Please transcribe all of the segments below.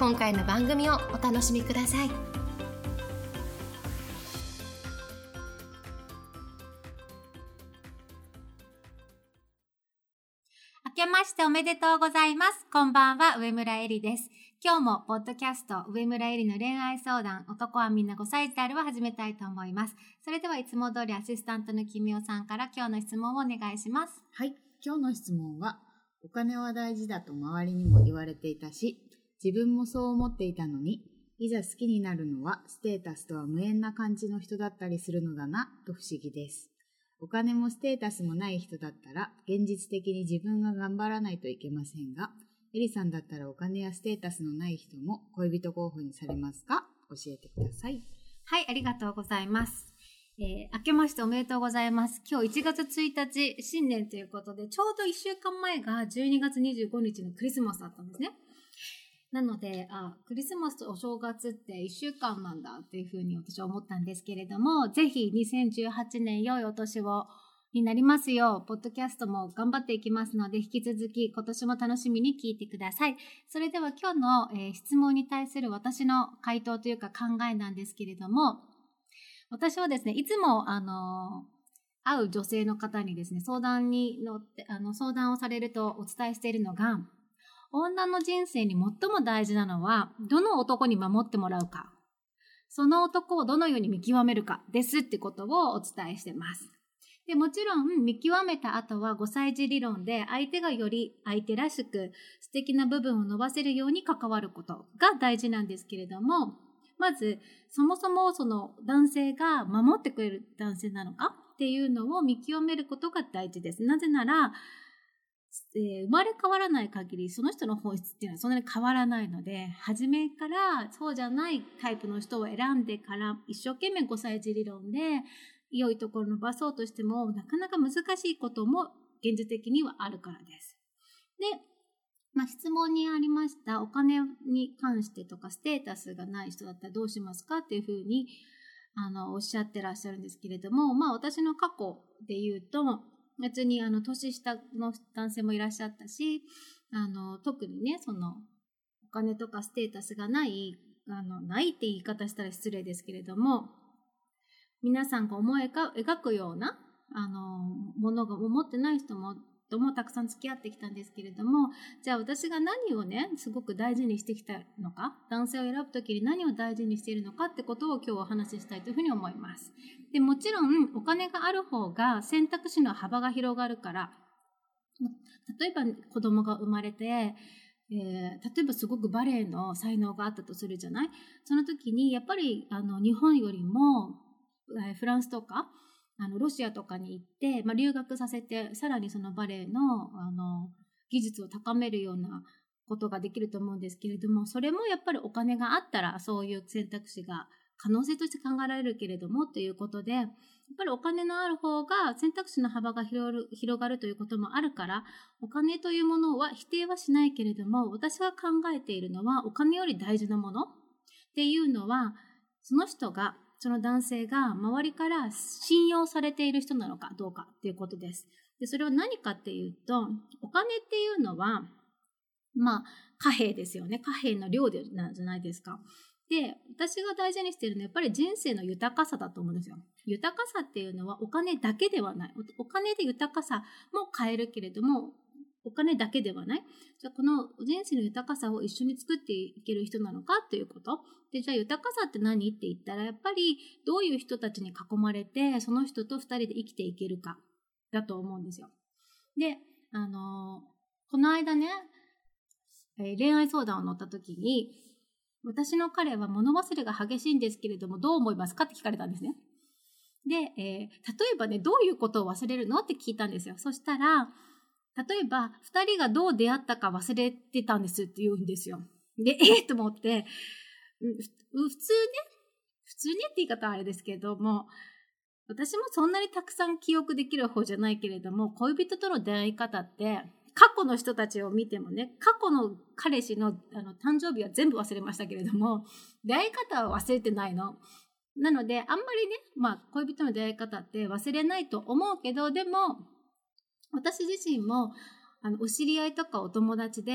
今回の番組をお楽しみください明けましておめでとうございます。こんばんは、上村えりです。今日も、ポッドキャスト、上村えりの恋愛相談、男はみんな5歳であるを始めたいと思います。それでは、いつも通りアシスタントのきみおさんから今日の質問をお願いします。はい。今日の質問は、お金は大事だと周りにも言われていたし、自分もそう思っていたのに、いざ好きになるのはステータスとは無縁な感じの人だったりするのだな、と不思議です。お金もステータスもない人だったら、現実的に自分が頑張らないといけませんが、エリさんだったらお金やステータスのない人も恋人候補にされますか？教えてください。はい、ありがとうございます。えー、明けましておめでとうございます。今日1月1日、新年ということで、ちょうど1週間前が12月25日のクリスマスだったんですね。なので、あ、クリスマスとお正月って1週間なんだっていうふうに私は思ったんですけれども、ぜひ2018年良いお年をになりますよう、ポッドキャストも頑張っていきますので、引き続き今年も楽しみに聞いてください。それでは今日の、えー質問に対する私の回答というか考えなんですけれども、私はですね、いつも、あの、会う女性の方にですね、相談に乗って、あの、相談をされるとお伝えしているのが、女の人生に最も大事なのは、どの男に守ってもらうか、その男をどのように見極めるかですってことをお伝えしてます。で、もちろん見極めた後は5歳児理論で相手がより相手らしく素敵な部分を伸ばせるように関わることが大事なんですけれども、まず、そもそもその男性が守ってくれる男性なのかっていうのを見極めることが大事です。なぜなら、えー生まれ変わらない限りその人の本質っていうのはそんなに変わらないので初めからそうじゃないタイプの人を選んでから一生懸命5歳児理論で良いところを伸ばそうとしてもなかなか難しいことも現実的にはあるからです。で、まあ、質問にありましたお金に関してとかステータスがない人だったらどうしますかっていうふうにあのおっしゃってらっしゃるんですけれども、まあ、私の過去で言うと別にあの年下の男性もいらっしゃったしあの特にねそのお金とかステータスがないあのないって言い方したら失礼ですけれども皆さんが思い描くようなあのものが思ってない人もともたくさん付き合ってきたんですけれどもじゃあ私が何をねすごく大事にしてきたのか男性を選ぶ時に何を大事にしているのかってことを今日お話ししたいというふうに思います。でもちろんお金がある方が選択肢の幅が広がるから例えば子供が生まれて、えー例えばすごくバレエの才能があったとするじゃない？その時にやっぱりあの日本よりも、えーフランスとかあのロシアとかに行って、まあ、留学させてさらにそのバレエのあの技術を高めるようなことができると思うんですけれどもそれもやっぱりお金があったらそういう選択肢が可能性として考えられるけれどもということでやっぱりお金のある方が選択肢の幅が広る広がるということもあるからお金というものは否定はしないけれども私が考えているのはお金より大事なものっていうのはその人がその男性が周りから信用されている人なのかどうかっていうことです。でそれは何かっていうとお金っていうのはまあ貨幣ですよね貨幣の量でなんじゃないですか。で私が大事にしているのはやっぱり人生の豊かさだと思うんですよ。豊かさっていうのはお金だけではないおお金で豊かさも買えるけれどもお金だけではないじゃあこの人生の豊かさを一緒に作っていける人なのかということでじゃあ豊かさって何って言ったらやっぱりどういう人たちに囲まれてその人と二人で生きていけるかだと思うんですよ。であのこの間ね、えー恋愛相談を乗った時に私の彼は物忘れが激しいんですけれどもどう思いますかって聞かれたんですね。で、えー例えばねどういうことを忘れるのって聞いたんですよ。そしたら例えば2人がどう出会ったか忘れてたんですって言うんですよ。で、えー、と思って、普通ね、普通ねって言い方はあれですけども、私もそんなにたくさん記憶できる方じゃないけれども、恋人との出会い方って、過去の人たちを見てもね、過去の彼氏のあの誕生日は全部忘れましたけれども、出会い方は忘れてないの。なので、あんまりね、まあ、恋人の出会い方って忘れないと思うけど、でも、私自身も、あの、お知り合いとかお友達で、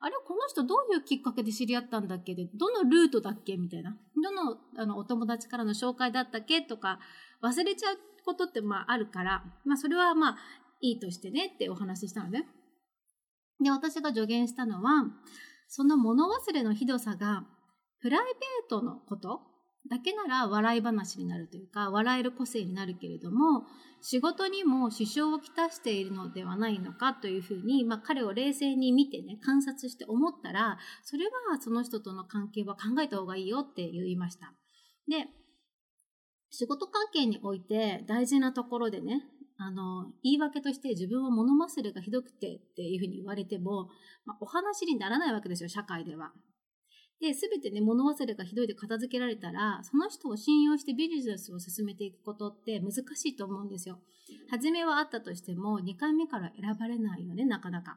あれこの人どういうきっかけで知り合ったんだっけで、どのルートだっけみたいな。どの、あの、お友達からの紹介だったっけとか、忘れちゃうことって、まあ、あるから、まあ、それはまあ、いいとしてねってお話ししたのね。で、私が助言したのは、その物忘れのひどさが、プライベートのことだけなら笑い話になるというか、笑える個性になるけれども、仕事にも支障をきたしているのではないのかというふうに、まあ、彼を冷静に見てね、観察して思ったら、それはその人との関係は考えた方がいいよって言いました。で、仕事関係において大事なところでね、あの、言い訳として自分は物忘れがひどくてっていうふうに言われても、まあ、お話にならないわけですよ、社会では。で、すべてね、物忘れがひどいで片付けられたら、その人を信用してビジネスを進めていくことって難しいと思うんですよ。初めはあったとしても、2回目から選ばれないよね、なかなか。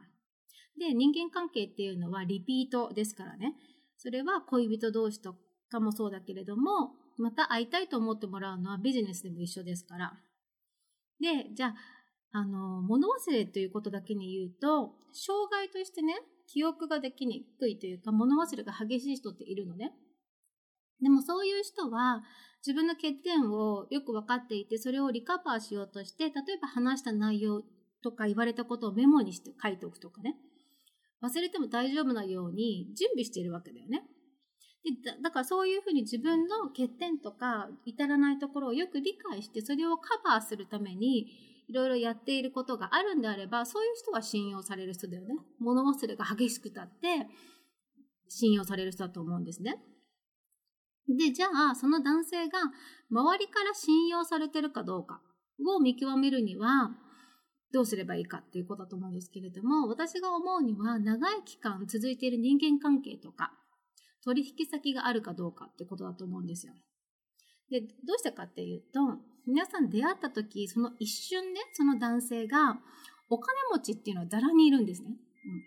で、人間関係っていうのはリピートですからね。それは恋人同士とかもそうだけれども、また会いたいと思ってもらうのはビジネスでも一緒ですから。で、じゃあ、あの、物忘れということだけに言うと、障害としてね、記憶ができにくいというか、物忘れが激しい人っているのね。でもそういう人は、自分の欠点をよく分かっていて、それをリカバーしようとして、例えば話した内容とか言われたことをメモにして書いておくとかね。忘れても大丈夫なように準備しているわけだよね。でだからそういうふうに自分の欠点とか至らないところをよく理解してそれをカバーするためにいろいろやっていることがあるんであればそういう人は信用される人だよね。物忘れが激しくたって信用される人だと思うんですね。で、じゃあその男性が周りから信用されてるかどうかを見極めるにはどうすればいいかっていうことだと思うんですけれども私が思うには長い期間続いている人間関係とか取引先があるかどうかってことだと思うんですよ。で、どうしてかっていうと、皆さん出会った時、その一瞬ね、その男性がお金持ちっていうのはざらにいるんですね。うん、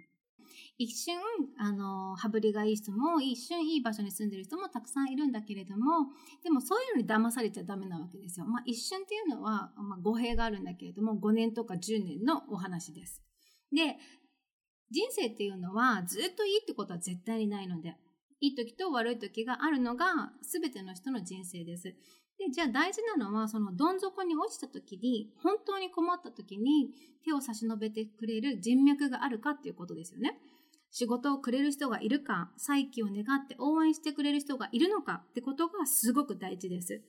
一瞬、あの、羽振りがいい人も、一瞬いい場所に住んでる人もたくさんいるんだけれども、でもそういうのに騙されちゃダメなわけですよ。まあ一瞬っていうのは、まあ語弊があるんだけれども、5年とか10年のお話です。で、人生っていうのはずっといいってことは絶対にないので、いい時と悪い時があるのが全ての人の人生です。で、じゃあ大事なのは、そのどん底に落ちた時に、本当に困った時に手を差し伸べてくれる人脈があるかっていうことですよね。仕事をくれる人がいるか、再起を願って応援してくれる人がいるのかってことがすごく大事です。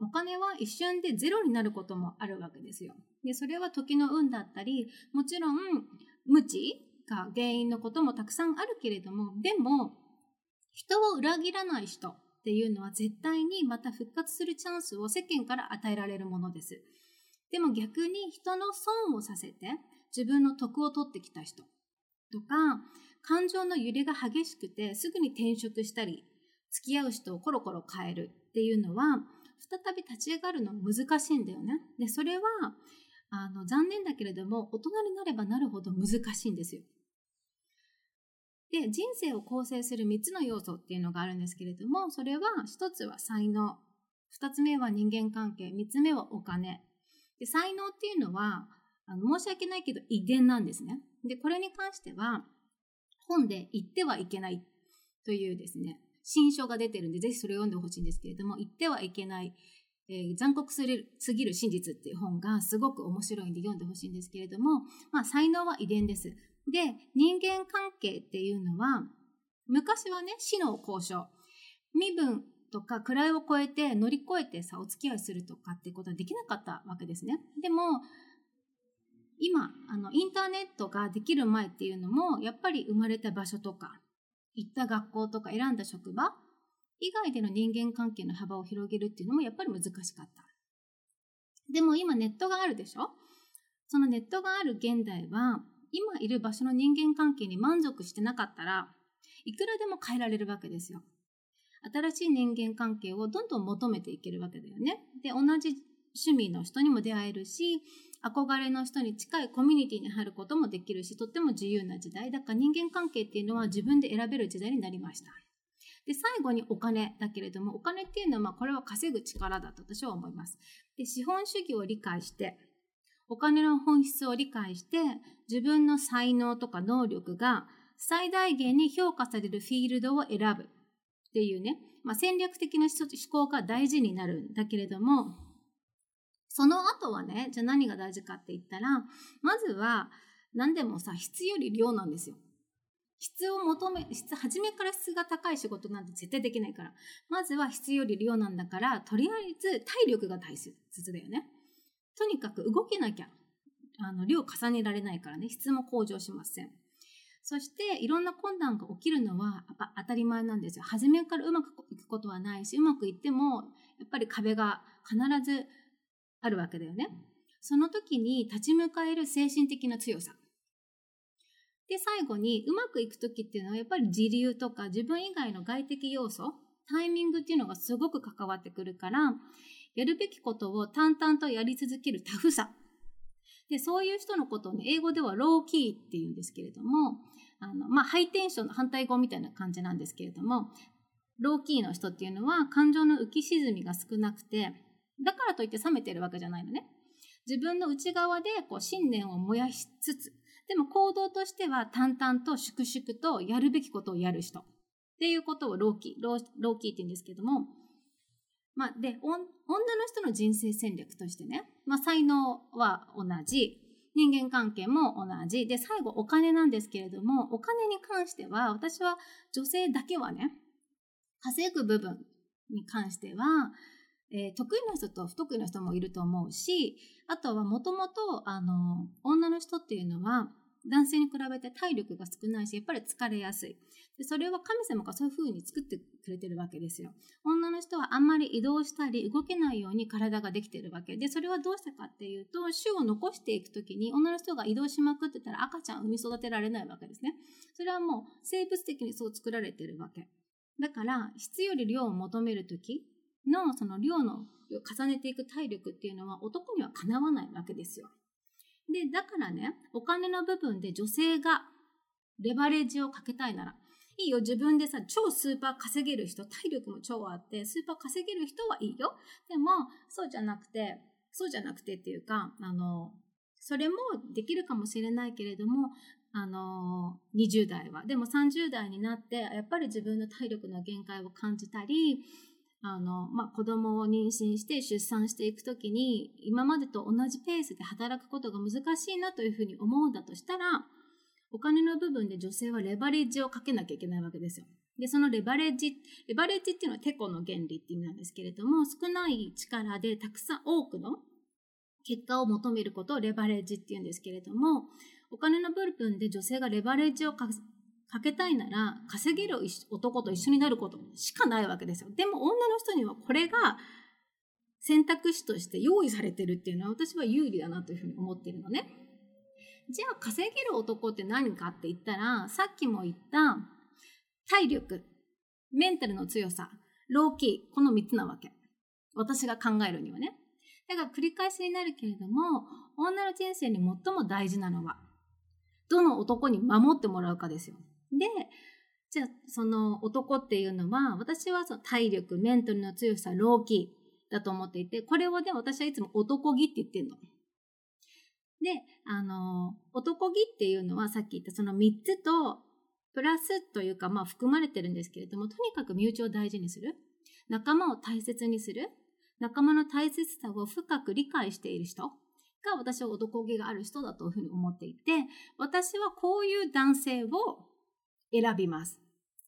お金は一瞬でゼロになることもあるわけですよ。で、それは時の運だったり、もちろん無知が原因のこともたくさんあるけれども、でも、人を裏切らない人っていうのは絶対にまた復活するチャンスを世間から与えられるものです。でも逆に人の損をさせて自分の得を取ってきた人とか、感情の揺れが激しくてすぐに転職したり、付き合う人をコロコロ変えるっていうのは、再び立ち上がるの難しいんだよね。で、それは、あの、残念だけれども、大人になればなるほど難しいんですよ。で、人生を構成する3つの要素っていうのがあるんですけれども、それは1つは才能、2つ目は人間関係、3つ目はお金。で、才能っていうのは、あの申し訳ないけど遺伝なんですね。で、これに関しては、本で言ってはいけないというですね、新書が出てるんで、ぜひそれを読んでほしいんですけれども、言ってはいけない、えー残酷すぎる真実っていう本がすごく面白いんで読んでほしいんですけれども、まあ、才能は遺伝です。で、人間関係っていうのは、昔はね、死の交渉、身分とか位を超えて乗り越えてさ、お付き合いするとかってことはできなかったわけですね。でも、今、あの、インターネットができる前っていうのも、やっぱり生まれた場所とか、行った学校とか選んだ職場以外での人間関係の幅を広げるっていうのもやっぱり難しかった。でも今ネットがあるでしょ？そのネットがある現代は、今いる場所の人間関係に満足してなかったら、いくらでも変えられるわけですよ。新しい人間関係をどんどん求めていけるわけだよね。で、同じ趣味の人にも出会えるし、憧れの人に近いコミュニティに入ることもできるし、とっても自由な時代。だから人間関係っていうのは自分で選べる時代になりました。で、最後にお金だけれども、お金っていうのは、まあ、これは稼ぐ力だと私は思います。で、資本主義を理解して、お金の本質を理解して、自分の才能とか能力が最大限に評価されるフィールドを選ぶっていうね、まあ、戦略的な思考が大事になるんだけれども、その後はね、じゃあ何が大事かって言ったら、まずは何でもさ、質より量なんですよ。質を求め、質、初めから質が高い仕事なんて絶対できないから。まずは質より量なんだから、とりあえず体力が大切だよね。とにかく動けなきゃ、あの、量重ねられないからね、質も向上しません。そして、いろんな困難が起きるのはやっぱ当たり前なんですよ。初めからうまくいくことはないし、うまくいっても、やっぱり壁が必ずあるわけだよね。その時に立ち向かえる精神的な強さ。で、最後にうまくいく時っていうのはやっぱり自流とか自分以外の外的要素、タイミングっていうのがすごく関わってくるから、やるべきことを淡々とやり続けるタフさ。で、そういう人のことをね、英語ではローキーって言うんですけれども、あの、まあ、ハイテンションの反対語みたいな感じなんですけれども、ローキーの人っていうのは感情の浮き沈みが少なくて、だからといって冷めてるわけじゃないのね。自分の内側でこう信念を燃やしつつ、でも行動としては淡々と粛々とやるべきことをやる人っていうことをローキー、ローキーって言うんですけども、まあ、で、女の人の人生戦略としてね、まあ、才能は同じ、人間関係も同じ、で、最後お金なんですけれども、お金に関しては、私は女性だけはね、稼ぐ部分に関しては、えー、得意な人と不得意な人もいると思うし、あとはもともと、女の人っていうのは、男性に比べて体力が少ないし、やっぱり疲れやすい。でそれは神様がそういう風に作ってくれてるわけですよ。女の人はあんまり移動したり動けないように体ができてるわけで、それはどうしてかっていうと、種を残していくときに女の人が移動しまくってたら赤ちゃんを産み育てられないわけですね。それはもう生物的にそう作られてるわけ。だから、質より量を求めるとき、のその量の重ねていく体力っていうのは男にはかなわないわけですよ。で、だからね、お金の部分で女性がレバレッジをかけたいなら、いいよ、自分でさ、超スーパー稼げる人、体力も超あって、スーパー稼げる人はいいよ。でも、そうじゃなくて、そうじゃなくてっていうか、あの、それもできるかもしれないけれども、あの、20代は。でも30代になって、やっぱり自分の体力の限界を感じたり、あの、まあ、子供を妊娠して出産していくときに、今までと同じペースで働くことが難しいなというふうに思うんだとしたら、お金の部分で女性はレバレッジをかけなきゃいけないわけですよ。で、そのレバレッジ、レバレッジっていうのはテコの原理っていう意味なんですけれども、少ない力でたくさん多くの結果を求めることをレバレッジっていうんですけれども、お金の部分で女性がレバレッジをかかけたいなら、稼げる男と一緒になることしかないわけですよ。でも女の人にはこれが選択肢として用意されてるっていうのは私は有利だなというふうに思ってるのね。じゃあ稼げる男って何かって言ったら、さっきも言った体力、メンタルの強さ、ローキー、この3つなわけ。私が考えるにはね。だから繰り返しになるけれども、女の人生に最も大事なのは、どの男に守ってもらうかですよ。で、じゃあその男っていうのは、私はその体力、メンタルの強さ、老気だと思っていて、これをね、私はいつも男気って言ってるの。で、あの、男気っていうのはさっき言ったその3つと、プラスというか、まあ含まれてるんですけれども、とにかく身内を大事にする。仲間を大切にする。仲間の大切さを深く理解している人が私は男気がある人だというふうに思っていて、私はこういう男性を選びます。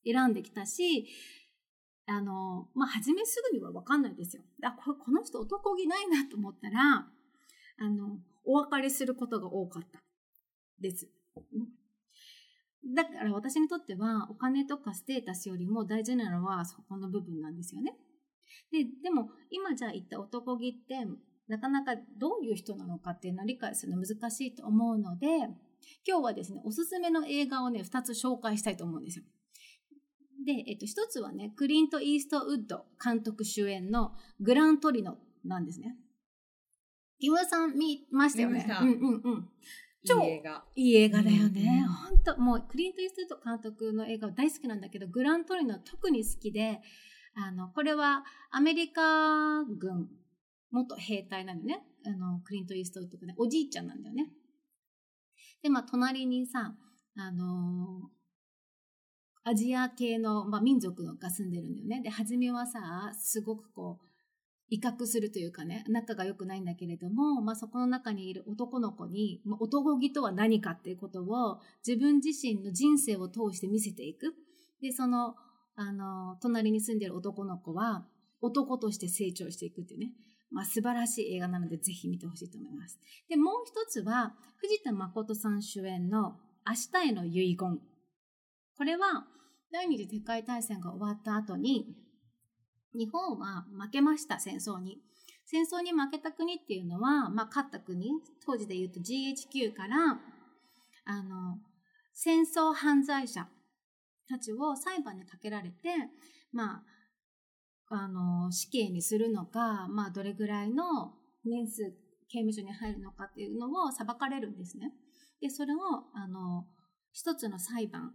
選んできたし、あの、まあ、初めすぐにはわかんないですよ。あ、ここの人男気ないなと思ったら、あの、お別れすることが多かったです。だから私にとってはお金とかステータスよりも大事なのはそこの部分なんですよね。で、でも今じゃあ言った男気ってなかなかどういう人なのかっていうのを理解するの難しいと思うので、今日はですね、おすすめの映画をね、2つ紹介したいと思うんですよ。で、えっと、一つはね、クリント・イーストウッド監督主演のグラントリノなんですね。木村さん見ましたよね？うんうんうん。超いい映画。いい映画だよね。うん本当もうクリント・イーストウッド監督の映画大好きなんだけど、グラントリノ特に好きで、あの、これはアメリカ軍元兵隊なのね。あの、クリント・イーストウッドがね、おじいちゃんなんだよね。で、まあ、隣にさ、あのーアジア系の、まあ、民族が住んでるんだよね。で、初めはさ、すごくこう、威嚇するというかね、仲が良くないんだけれども、まあ、そこの中にいる男の子に、まあ、男気とは何かっていうことを自分自身の人生を通して見せていく。で、その、あの、隣に住んでる男の子は、男として成長していくっていうね。まあ、素晴らしい映画なので、ぜひ見てほしいと思います。で、もう一つは、藤田誠さん主演の明日への遺言。これは、第二次世界大戦が終わった後に、日本は負けました、戦争に。戦争に負けた国っていうのは、まあ、勝った国、当時で言うと GHQ から、あの、戦争犯罪者たちを裁判にかけられて、まあ、あの、死刑にするのか、まあ、どれぐらいの年数刑務所に入るのかっていうのを裁かれるんですね。で、それを、あの、一つの裁判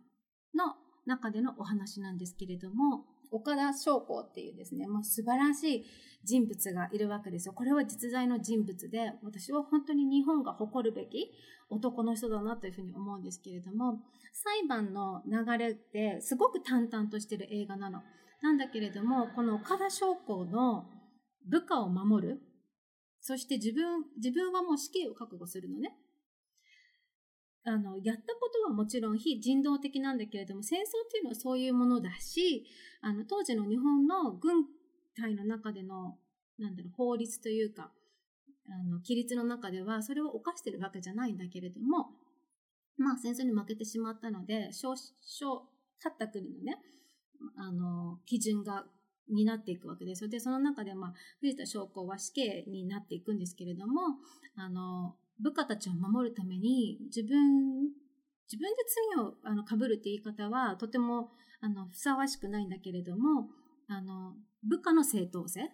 の中でのお話なんですけれども、岡田翔子っていうですね、もう素晴らしい人物がいるわけですよ。これは実在の人物で、私は本当に日本が誇るべき男の人だなというふうに思うんですけれども、裁判の流れってすごく淡々としてる映画なの。なんだけれども、この岡田翔子の部下を守る、そして自分、自分はもう死刑を覚悟するのね。あの、やったことはもちろん非人道的なんだけれども、戦争っていうのはそういうものだし、あの、当時の日本の軍隊の中での、なんだろう、法律というか、あの、規律の中では、それを犯してるわけじゃないんだけれども、まあ、戦争に負けてしまったので、勝、勝、勝った国のね、あの、基準が、になっていくわけですよ。で、その中で、まあ、藤田将校は死刑になっていくんですけれども、あの、部下たちを守るために、自分、自分で罪をあの被るって言い方は、とても、あの、ふさわしくないんだけれども、あの、部下の正当性、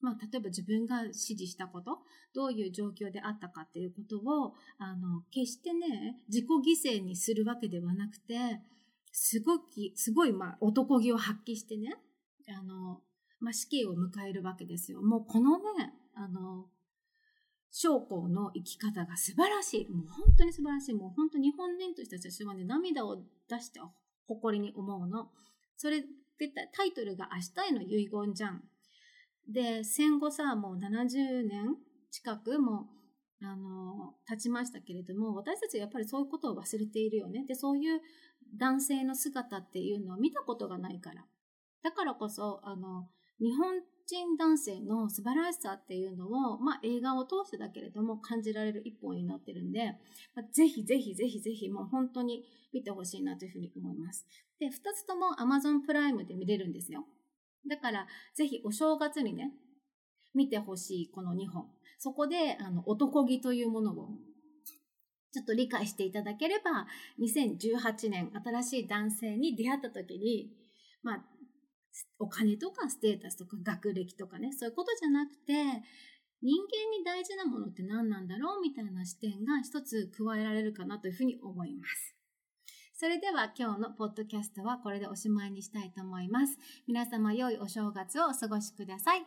まあ、例えば自分が指示したこと、どういう状況であったかっていうことを、あの、決してね、自己犠牲にするわけではなくて、すごき、すごい、まあ、男気を発揮してね、あの、まあ、死刑を迎えるわけですよ。もうこのね、あの、将校の生き方が素晴らしい。もう本当に素晴らしい。もう本当日本人として私はね、涙を出して誇りに思うの。それでタイトルが明日への遺言じゃん。で、戦後さ、もう70年近くも、あの、経ちましたけれども、私たちはやっぱりそういうことを忘れているよね。で、そういう男性の姿っていうのを見たことがないから。だからこそ、あの、日本人男性の素晴らしさっていうのを、まあ、映画を通してだけれども感じられる一本になってるんで、まあ、ぜひぜひぜひぜひもう本当に見てほしいなというふうに思います。で、二つとも Amazon プライムで見れるんですよ。だから、ぜひお正月にね、見てほしいこの2本。そこで、あの、男気というものを、ちょっと理解していただければ、2018年、新しい男性に出会った時に、まあ、お金とかステータスとか学歴とかね、そういうことじゃなくて、人間に大事なものって何なんだろうみたいな視点が一つ加えられるかなというふうに思います。それでは今日のポッドキャストはこれでおしまいにしたいと思います。皆様良いお正月をお過ごしください。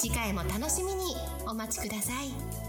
次回も楽しみにお待ちください。